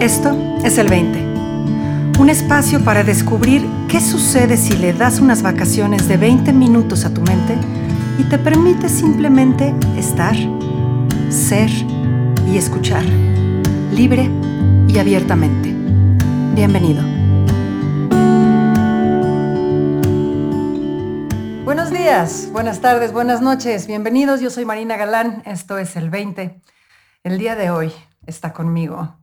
Esto es el 20. Un espacio para descubrir qué sucede si le das unas vacaciones de 20 minutos a tu mente y te permite simplemente estar, ser y escuchar, libre y abiertamente. Bienvenido. Buenos días, buenas tardes, buenas noches, bienvenidos. Yo soy Marina Galán, esto es el 20. El día de hoy está conmigo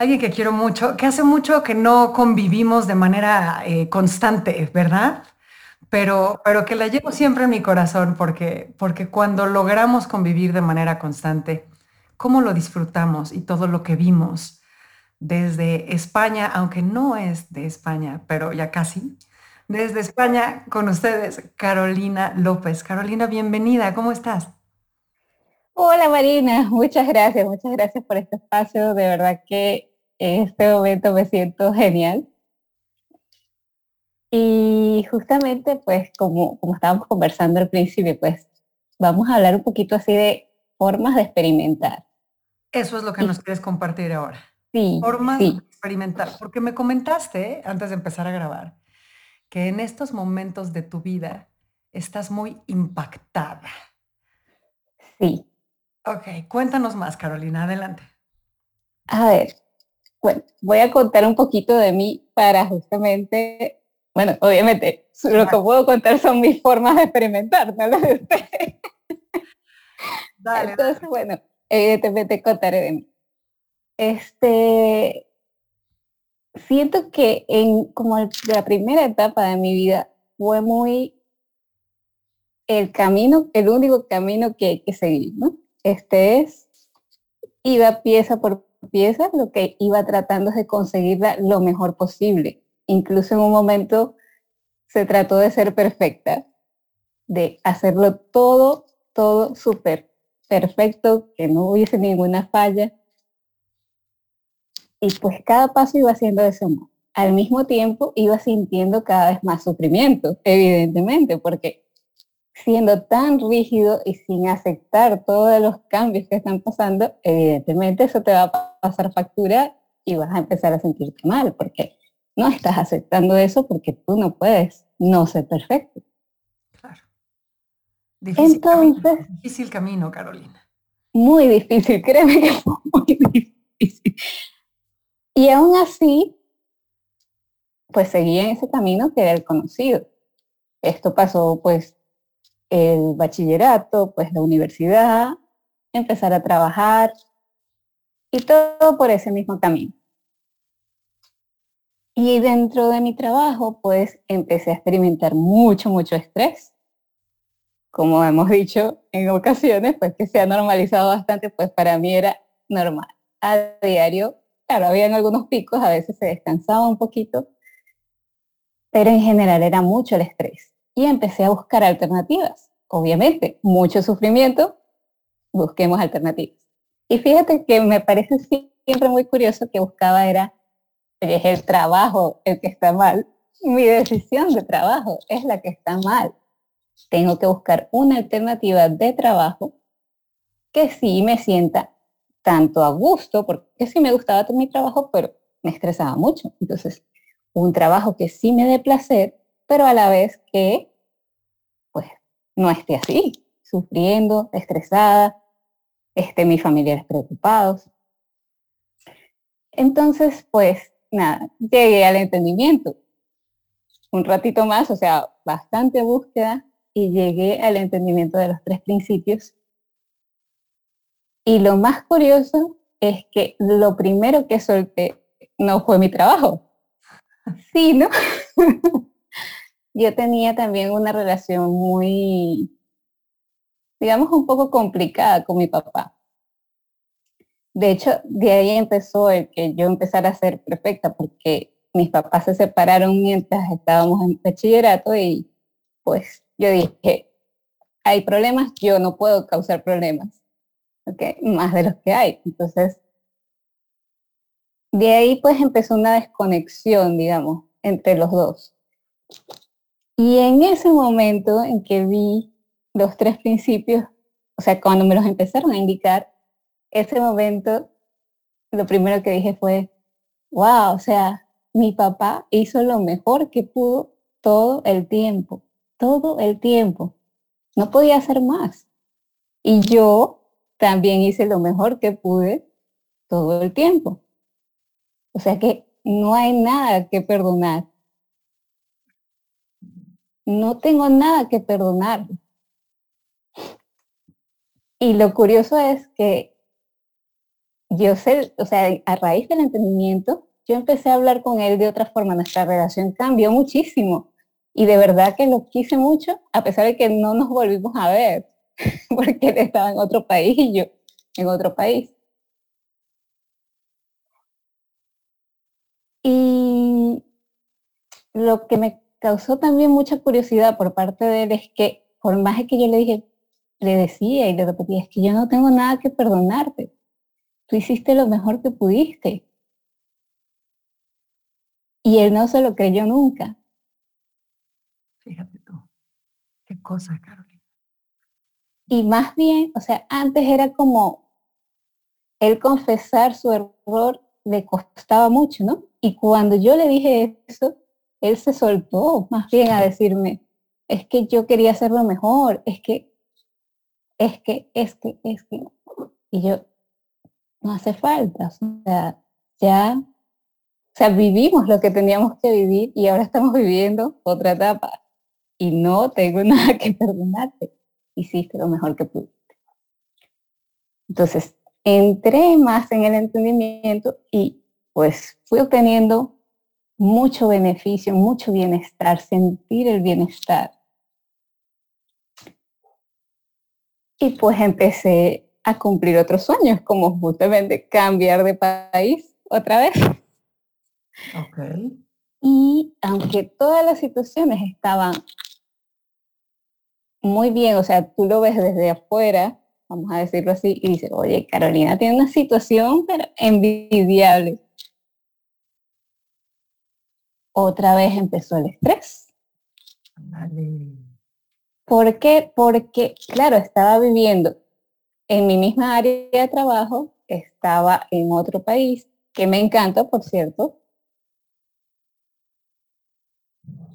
alguien que quiero mucho, que hace mucho que no convivimos de manera eh, constante, ¿verdad? Pero, pero que la llevo siempre en mi corazón porque, porque cuando logramos convivir de manera constante, cómo lo disfrutamos y todo lo que vimos desde España, aunque no es de España, pero ya casi, desde España con ustedes, Carolina López. Carolina, bienvenida, ¿cómo estás? Hola Marina, muchas gracias, muchas gracias por este espacio. De verdad que en este momento me siento genial. Y justamente, pues, como, como estábamos conversando al principio, pues, vamos a hablar un poquito así de formas de experimentar. Eso es lo que nos quieres compartir ahora. Sí. Formas de experimentar. Porque me comentaste, antes de empezar a grabar, que en estos momentos de tu vida estás muy impactada. Sí. Ok, cuéntanos más, Carolina, adelante. A ver, bueno, voy a contar un poquito de mí para justamente, bueno, obviamente, lo que puedo contar son mis formas de experimentar, ¿no? Dale, Entonces, bueno, evidentemente contaré de mí. Este, siento que en como la primera etapa de mi vida fue muy el camino, el único camino que hay que seguir, ¿no? Este es, iba pieza por pieza, lo que iba tratando de conseguirla lo mejor posible. Incluso en un momento se trató de ser perfecta, de hacerlo todo, todo súper perfecto, que no hubiese ninguna falla. Y pues cada paso iba haciendo eso. Al mismo tiempo iba sintiendo cada vez más sufrimiento, evidentemente, porque siendo tan rígido y sin aceptar todos los cambios que están pasando, evidentemente eso te va a pasar factura y vas a empezar a sentirte mal, porque no estás aceptando eso porque tú no puedes no ser perfecto. Claro. Difícil Entonces, camino, difícil camino, Carolina. Muy difícil, créeme que fue muy difícil. Y aún así, pues seguía en ese camino que era el conocido. Esto pasó pues el bachillerato, pues la universidad, empezar a trabajar y todo por ese mismo camino. Y dentro de mi trabajo, pues empecé a experimentar mucho, mucho estrés. Como hemos dicho en ocasiones, pues que se ha normalizado bastante, pues para mí era normal. A diario, claro, habían algunos picos, a veces se descansaba un poquito, pero en general era mucho el estrés y empecé a buscar alternativas. Obviamente, mucho sufrimiento, busquemos alternativas. Y fíjate que me parece siempre muy curioso que buscaba era, es el trabajo el que está mal, mi decisión de trabajo es la que está mal. Tengo que buscar una alternativa de trabajo que sí me sienta tanto a gusto, porque sí me gustaba mi trabajo, pero me estresaba mucho. Entonces, un trabajo que sí me dé placer, pero a la vez que no esté así, sufriendo, estresada, esté mis familiares preocupados. Entonces, pues nada, llegué al entendimiento. Un ratito más, o sea, bastante búsqueda y llegué al entendimiento de los tres principios. Y lo más curioso es que lo primero que solté no fue mi trabajo, sino yo tenía también una relación muy, digamos, un poco complicada con mi papá. De hecho, de ahí empezó el que yo empezara a ser perfecta, porque mis papás se separaron mientras estábamos en bachillerato y pues yo dije, hay problemas, yo no puedo causar problemas, ¿ok? Más de los que hay. Entonces, de ahí pues empezó una desconexión, digamos, entre los dos. Y en ese momento en que vi los tres principios, o sea, cuando me los empezaron a indicar, ese momento, lo primero que dije fue, wow, o sea, mi papá hizo lo mejor que pudo todo el tiempo, todo el tiempo. No podía hacer más. Y yo también hice lo mejor que pude todo el tiempo. O sea que no hay nada que perdonar. No tengo nada que perdonar. Y lo curioso es que yo sé, o sea, a raíz del entendimiento, yo empecé a hablar con él de otra forma. Nuestra relación cambió muchísimo. Y de verdad que lo quise mucho, a pesar de que no nos volvimos a ver, porque él estaba en otro país y yo en otro país. Y lo que me causó también mucha curiosidad por parte de él es que por más que yo le dije, le decía y le repetía, es que yo no tengo nada que perdonarte. Tú hiciste lo mejor que pudiste. Y él no se lo creyó nunca. Fíjate tú. Qué cosa, Carolina. Y más bien, o sea, antes era como él confesar su error le costaba mucho, ¿no? Y cuando yo le dije eso, él se soltó más bien a decirme, es que yo quería hacerlo mejor, es que, es que, es que, es que. Y yo, no hace falta, o sea, ya, o sea, vivimos lo que teníamos que vivir y ahora estamos viviendo otra etapa. Y no tengo nada que perdonarte. Hiciste lo mejor que pudiste. Entonces, entré más en el entendimiento y pues fui obteniendo mucho beneficio, mucho bienestar, sentir el bienestar. Y pues empecé a cumplir otros sueños, como justamente cambiar de país otra vez. Y aunque todas las situaciones estaban muy bien, o sea, tú lo ves desde afuera, vamos a decirlo así, y dice, oye, Carolina tiene una situación pero envidiable. Otra vez empezó el estrés. ¿Por qué? Porque, claro, estaba viviendo en mi misma área de trabajo, estaba en otro país, que me encanta, por cierto,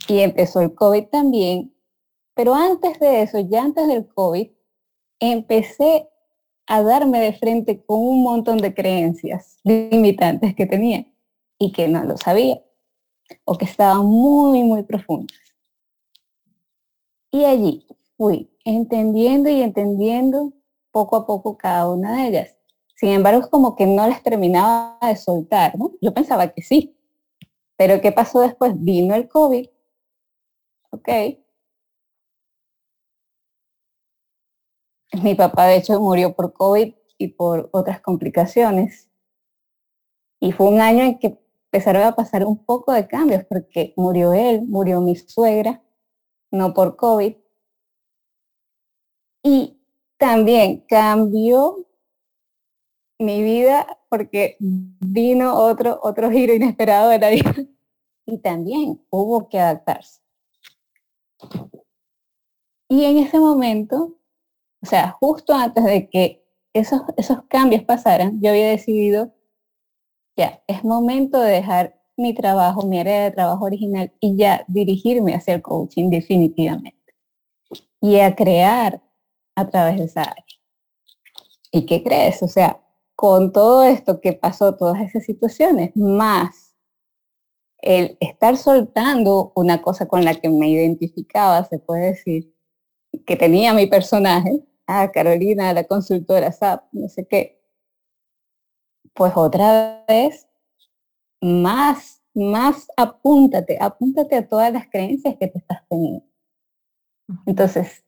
y empezó el COVID también, pero antes de eso, ya antes del COVID, empecé a darme de frente con un montón de creencias limitantes que tenía y que no lo sabía o que estaban muy, muy profundas. Y allí fui entendiendo y entendiendo poco a poco cada una de ellas. Sin embargo, es como que no las terminaba de soltar, ¿no? Yo pensaba que sí. Pero ¿qué pasó después? Vino el COVID. Ok, Mi papá, de hecho, murió por COVID y por otras complicaciones. Y fue un año en que empezaron a pasar un poco de cambios, porque murió él, murió mi suegra, no por COVID. Y también cambió mi vida porque vino otro, otro giro inesperado de la vida. Y también hubo que adaptarse. Y en ese momento o sea, justo antes de que esos, esos cambios pasaran, yo había decidido, ya, es momento de dejar mi trabajo, mi área de trabajo original y ya dirigirme hacia el coaching definitivamente. Y a crear a través de esa área. ¿Y qué crees? O sea, con todo esto que pasó, todas esas situaciones, más el estar soltando una cosa con la que me identificaba, se puede decir, que tenía mi personaje, ah, Carolina, la consultora SAP, no sé qué. Pues otra vez, más, más apúntate, apúntate a todas las creencias que te estás teniendo. Entonces,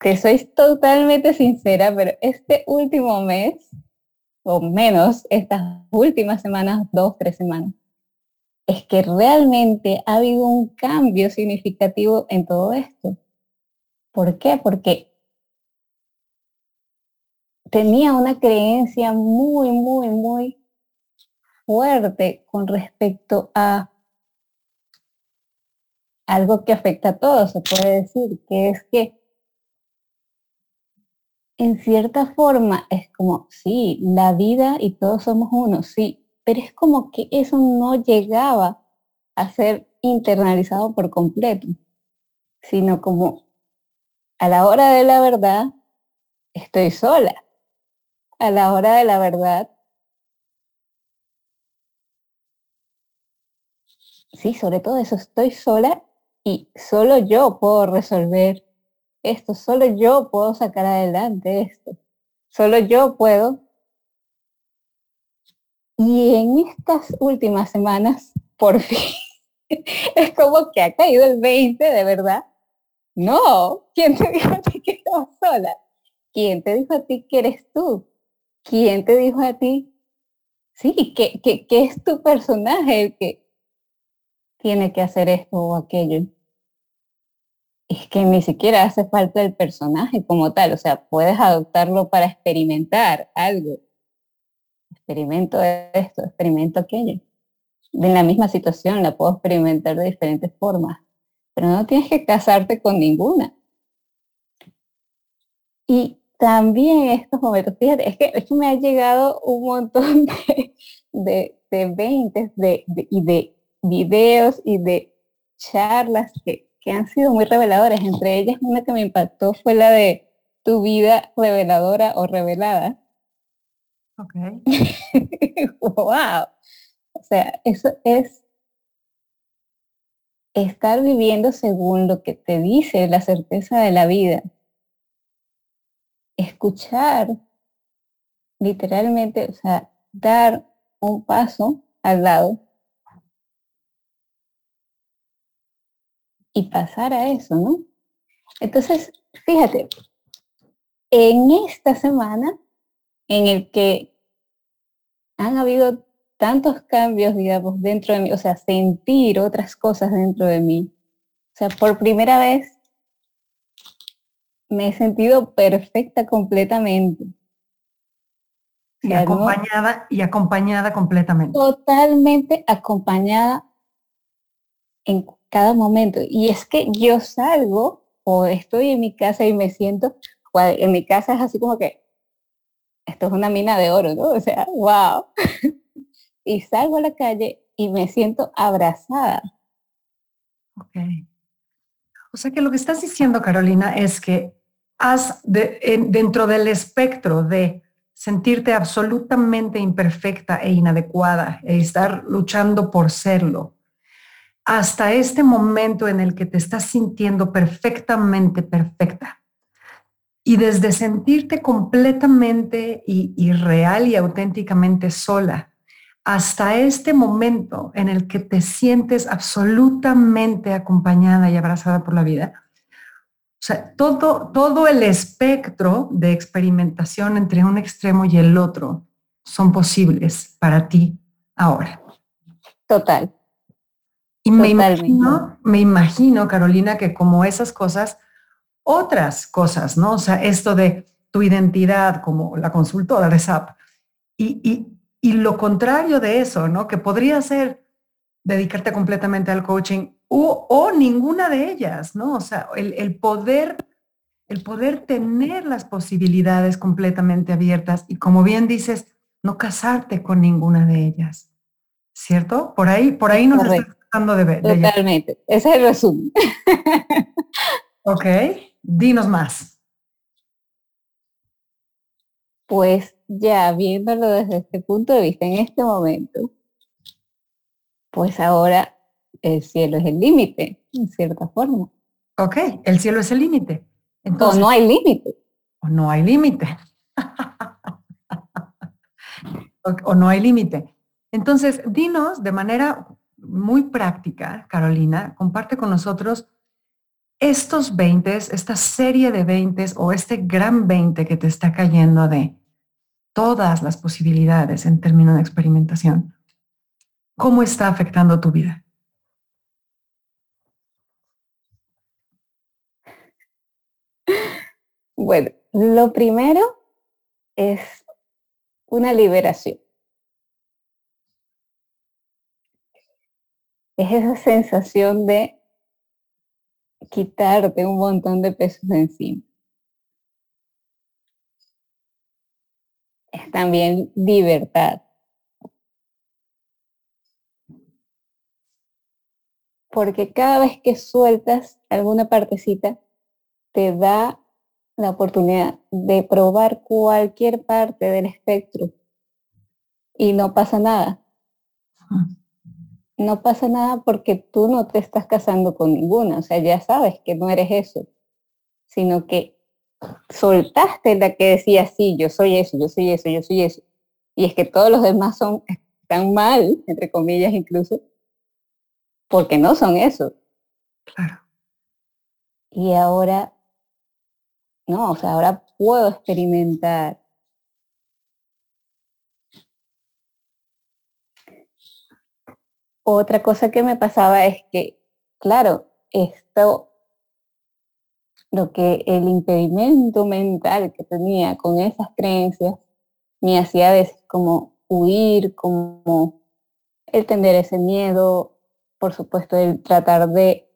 que soy totalmente sincera, pero este último mes, o menos estas últimas semanas, dos, tres semanas, es que realmente ha habido un cambio significativo en todo esto. ¿Por qué? Porque tenía una creencia muy, muy, muy fuerte con respecto a algo que afecta a todos, se puede decir, que es que en cierta forma es como, sí, la vida y todos somos uno, sí, pero es como que eso no llegaba a ser internalizado por completo, sino como a la hora de la verdad estoy sola. A la hora de la verdad, sí, sobre todo eso, estoy sola y solo yo puedo resolver esto, solo yo puedo sacar adelante esto, solo yo puedo. Y en estas últimas semanas, por fin, es como que ha caído el 20, de verdad. No, ¿quién te dijo a ti que estabas sola? ¿Quién te dijo a ti que eres tú? ¿Quién te dijo a ti? Sí, que, que, que es tu personaje el que tiene que hacer esto o aquello es que ni siquiera hace falta el personaje como tal, o sea, puedes adoptarlo para experimentar algo. Experimento esto, experimento aquello. En la misma situación la puedo experimentar de diferentes formas, pero no tienes que casarte con ninguna. Y también estos momentos, fíjate, es que, es me ha llegado un montón de, de, de 20 de, y de videos y de charlas que, que han sido muy reveladoras. Entre ellas, una que me impactó fue la de tu vida reveladora o revelada. Ok. wow. O sea, eso es estar viviendo según lo que te dice la certeza de la vida. Escuchar, literalmente, o sea, dar un paso al lado y pasar a eso, ¿no? Entonces, fíjate, en esta semana en el que han habido tantos cambios, digamos, dentro de mí, o sea, sentir otras cosas dentro de mí. O sea, por primera vez me he sentido perfecta completamente. Y acompañada, y acompañada completamente. Totalmente acompañada en cada momento. Y es que yo salgo o estoy en mi casa y me siento, en mi casa es así como que, esto es una mina de oro, ¿no? O sea, wow. y salgo a la calle y me siento abrazada. Ok. O sea que lo que estás diciendo, Carolina, es que dentro del espectro de sentirte absolutamente imperfecta e inadecuada e estar luchando por serlo, hasta este momento en el que te estás sintiendo perfectamente perfecta. Y desde sentirte completamente y, real y auténticamente sola, hasta este momento en el que te sientes absolutamente acompañada y abrazada por la vida. O sea, todo, todo el espectro de experimentación entre un extremo y el otro son posibles para ti ahora. Total. Y me imagino, me imagino, Carolina, que como esas cosas, otras cosas, ¿no? O sea, esto de tu identidad como la consultora de SAP y, y, lo contrario de eso, ¿no? Que podría ser dedicarte completamente al coaching o, o ninguna de ellas, ¿no? O sea, el, el, poder, el poder tener las posibilidades completamente abiertas y como bien dices, no casarte con ninguna de ellas, ¿cierto? Por ahí, por ahí nos de Totalmente. Ese es el resumen. ok, dinos más. Pues ya viéndolo desde este punto de vista en este momento, pues ahora el cielo es el límite, en cierta forma. Ok, el cielo es el límite. o no hay límite. O no hay límite. o no hay límite. Entonces, dinos de manera muy práctica, Carolina, comparte con nosotros estos 20, esta serie de 20 o este gran 20 que te está cayendo de todas las posibilidades en términos de experimentación. ¿Cómo está afectando tu vida? Bueno, lo primero es una liberación. Es esa sensación de quitarte un montón de pesos de encima. Es también libertad. Porque cada vez que sueltas alguna partecita, te da la oportunidad de probar cualquier parte del espectro y no pasa nada. No pasa nada porque tú no te estás casando con ninguna, o sea, ya sabes que no eres eso, sino que soltaste la que decía, sí, yo soy eso, yo soy eso, yo soy eso. Y es que todos los demás son, están mal, entre comillas incluso, porque no son eso. Claro. Y ahora, no, o sea, ahora puedo experimentar. Otra cosa que me pasaba es que, claro, esto lo que el impedimento mental que tenía con esas creencias me hacía a como huir, como el tener ese miedo, por supuesto, el tratar de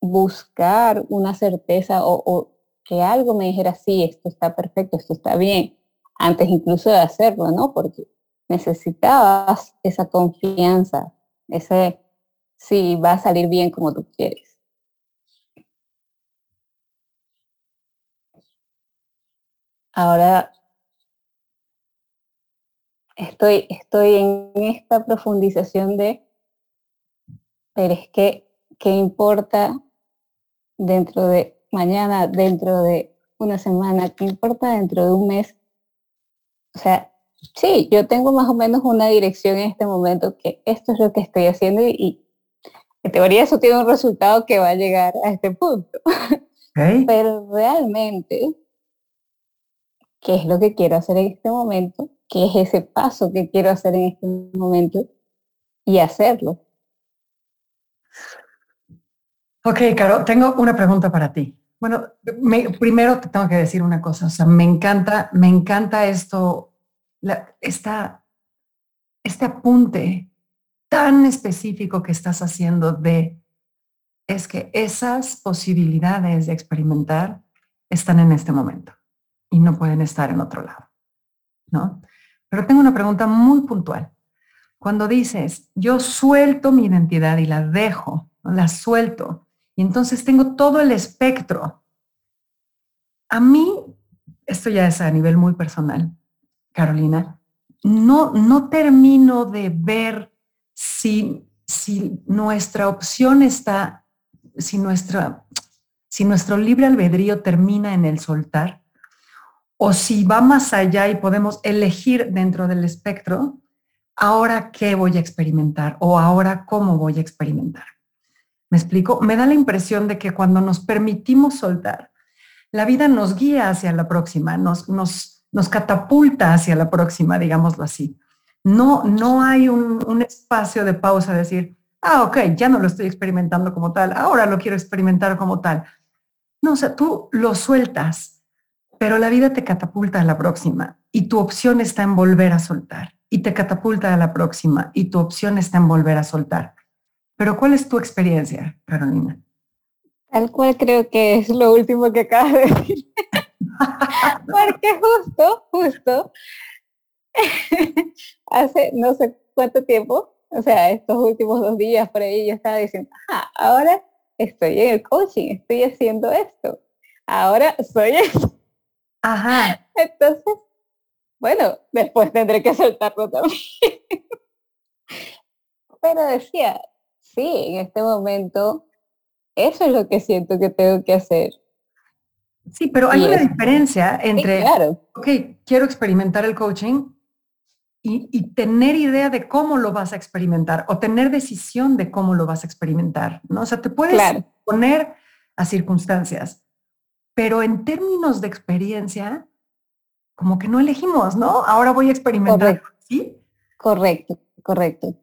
buscar una certeza o que algo me dijera, sí, esto está perfecto, esto está bien, antes incluso de hacerlo, ¿no? Porque necesitabas esa confianza, ese, sí, va a salir bien como tú quieres. ahora estoy, estoy en esta profundización de, pero es que, ¿qué importa dentro de mañana, dentro de una semana, qué importa dentro de un mes? O sea, sí, yo tengo más o menos una dirección en este momento que esto es lo que estoy haciendo y, en teoría eso tiene un resultado que va a llegar a este punto. Pero realmente qué es lo que quiero hacer en este momento, qué es ese paso que quiero hacer en este momento y hacerlo. Ok, Caro, tengo una pregunta para ti. Bueno, primero te tengo que decir una cosa, o sea, me encanta, me encanta esto, esta, este apunte tan específico que estás haciendo de, es que esas posibilidades de experimentar están en este momento y no pueden estar en otro lado, ¿no? Pero tengo una pregunta muy puntual. Cuando dices, yo suelto mi identidad y la dejo, la suelto, y entonces tengo todo el espectro, a mí, esto ya es a nivel muy personal, Carolina, no, no termino de ver si, si nuestra opción está, si, nuestra, si nuestro libre albedrío termina en el soltar o si va más allá y podemos elegir dentro del espectro, ahora qué voy a experimentar o ahora cómo voy a experimentar. ¿Me explico? Me da la impresión de que cuando nos permitimos soltar, la vida nos guía hacia la próxima, nos, nos, nos catapulta hacia la próxima, digámoslo así. No, no hay un, un espacio de pausa, de decir, ah, ok, ya no lo estoy experimentando como tal, ahora lo quiero experimentar como tal. No, o sea, tú lo sueltas pero la vida te catapulta a la próxima y tu opción está en volver a soltar y te catapulta a la próxima y tu opción está en volver a soltar. Pero ¿cuál es tu experiencia, Carolina? Tal cual creo que es lo último que acabas de decir. Porque justo, justo, hace no sé cuánto tiempo, o sea, estos últimos dos días por ahí yo estaba diciendo, ah, ahora estoy en el coaching, estoy haciendo esto, ahora soy esto. Ajá. Entonces, bueno, después tendré que soltarlo también. Pero decía, sí, en este momento, eso es lo que siento que tengo que hacer. Sí, pero hay una diferencia entre, claro. ok, quiero experimentar el coaching y, tener idea de cómo lo vas a experimentar o tener decisión de cómo lo vas a experimentar, ¿no? O sea, te puedes poner a circunstancias, pero en términos de experiencia, como que no elegimos, ¿no? Ahora voy a experimentar, correcto. ¿sí? Correcto, correcto.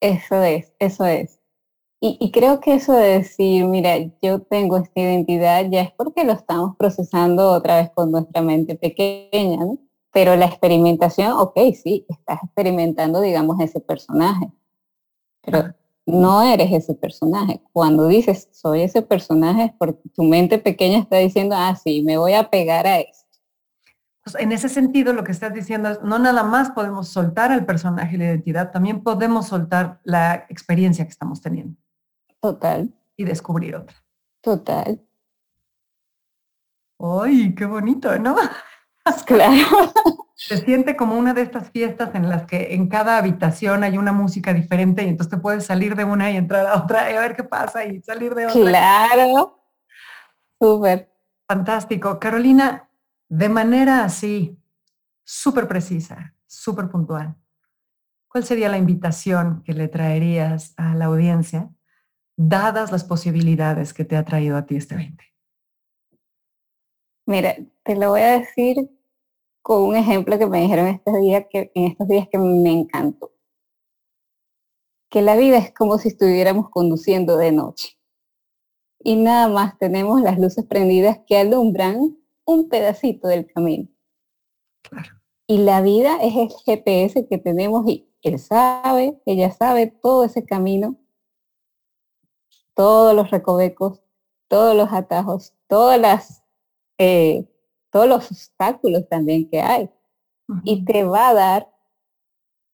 Eso es, eso es. Y, creo que eso de decir, mira, yo tengo esta identidad, ya es porque lo estamos procesando otra vez con nuestra mente pequeña, ¿no? Pero la experimentación, ok, sí, estás experimentando, digamos, ese personaje. Pero no eres ese personaje. Cuando dices soy ese personaje es porque tu mente pequeña está diciendo, ah, sí, me voy a pegar a esto. Pues en ese sentido, lo que estás diciendo es, no nada más podemos soltar al personaje y la identidad, también podemos soltar la experiencia que estamos teniendo. Total. Y descubrir otra. Total. ¡Ay, qué bonito, ¿no? Claro. Se siente como una de estas fiestas en las que en cada habitación hay una música diferente y entonces te puedes salir de una y entrar a otra y a ver qué pasa y salir de otra. Claro. Súper. Fantástico. Carolina, de manera así, súper precisa, súper puntual, ¿cuál sería la invitación que le traerías a la audiencia, dadas las posibilidades que te ha traído a ti este 20? Mira, te lo voy a decir con un ejemplo que me dijeron estos días que, en estos días que me encantó. Que la vida es como si estuviéramos conduciendo de noche. Y nada más tenemos las luces prendidas que alumbran un pedacito del camino. Y la vida es el GPS que tenemos y él sabe, ella sabe todo ese camino, todos los recovecos, todos los atajos, todas las eh, todos los obstáculos también que hay. Y te va a dar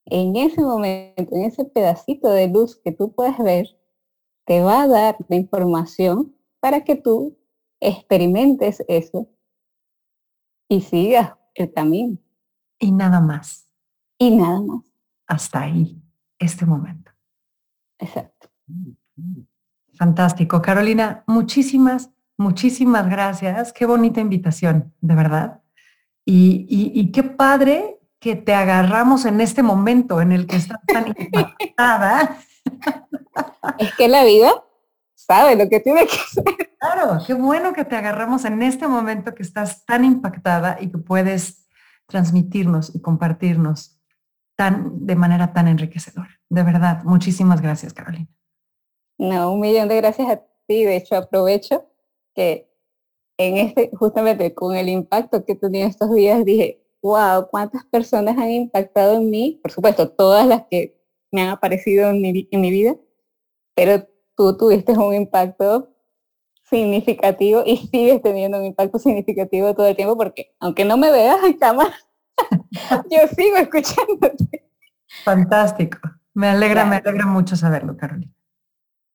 en ese momento, en ese pedacito de luz que tú puedes ver, te va a dar la información para que tú experimentes eso y sigas el camino. Y nada más. Y nada más. Hasta ahí, este momento. Exacto. Fantástico. Carolina, muchísimas Muchísimas gracias. Qué bonita invitación, de verdad. Y, qué padre que te agarramos en este momento en el que estás tan impactada. Es que la vida sabe lo que tiene que hacer. Claro, qué bueno que te agarramos en este momento que estás tan impactada y que puedes transmitirnos y compartirnos tan, de manera tan enriquecedora. De verdad, muchísimas gracias, Carolina. No, un millón de gracias a ti. De hecho, aprovecho que en este, justamente con el impacto que he tenido estos días, dije, wow, cuántas personas han impactado en mí, por supuesto, todas las que me han aparecido en mi, en mi vida, pero tú tuviste un impacto significativo y sigues teniendo un impacto significativo todo el tiempo porque aunque no me veas en cámara, yo sigo escuchándote. Fantástico. Me alegra, me alegra mucho saberlo, Carolina.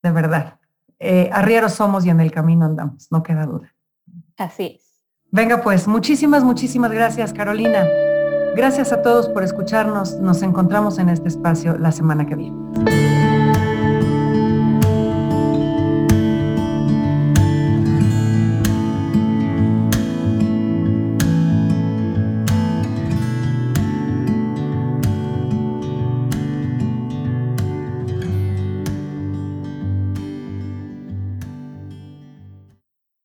De verdad eh, arrieros somos y en el camino andamos, no queda duda. Así es. Venga pues, muchísimas, muchísimas gracias Carolina. Gracias a todos por escucharnos. Nos encontramos en este espacio la semana que viene.